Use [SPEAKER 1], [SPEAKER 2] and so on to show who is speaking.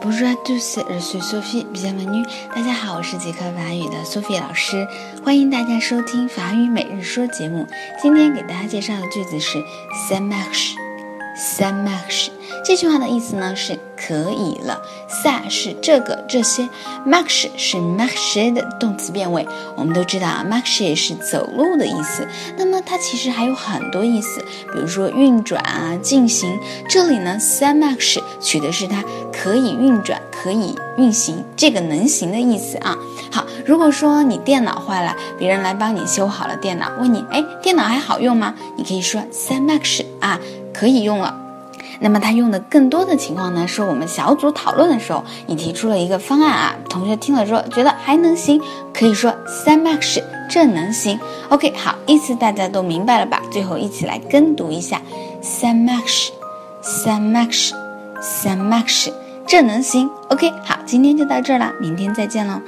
[SPEAKER 1] tous, je suis Sophie. Bienvenue. 大家好，我是杰克法语的 Sophie 老师，欢迎大家收听法语每日说节目。今天给大家介绍的句子是 s a m a r c h e ça marche。这句话的意思呢是可以了，ça 是这个这些 mark 是 marche 的动词变位。我们都知道啊，marche 是走路的意思。那么它其实还有很多意思，比如说运转啊、进行。这里呢，ça marche 取的是它可以运转、可以运行这个能行的意思啊。好，如果说你电脑坏了，别人来帮你修好了电脑，问你，哎，电脑还好用吗？你可以说 ça marche 啊，可以用了。那么它用的更多的情况呢，是我们小组讨论的时候，你提出了一个方案啊，同学听了之后觉得还能行，可以说 ça marche，这能行。OK，好，意思大家都明白了吧？最后一起来跟读一下 ça marche，ça marche，ça marche，这能行。OK，好，今天就到这儿了，明天再见喽。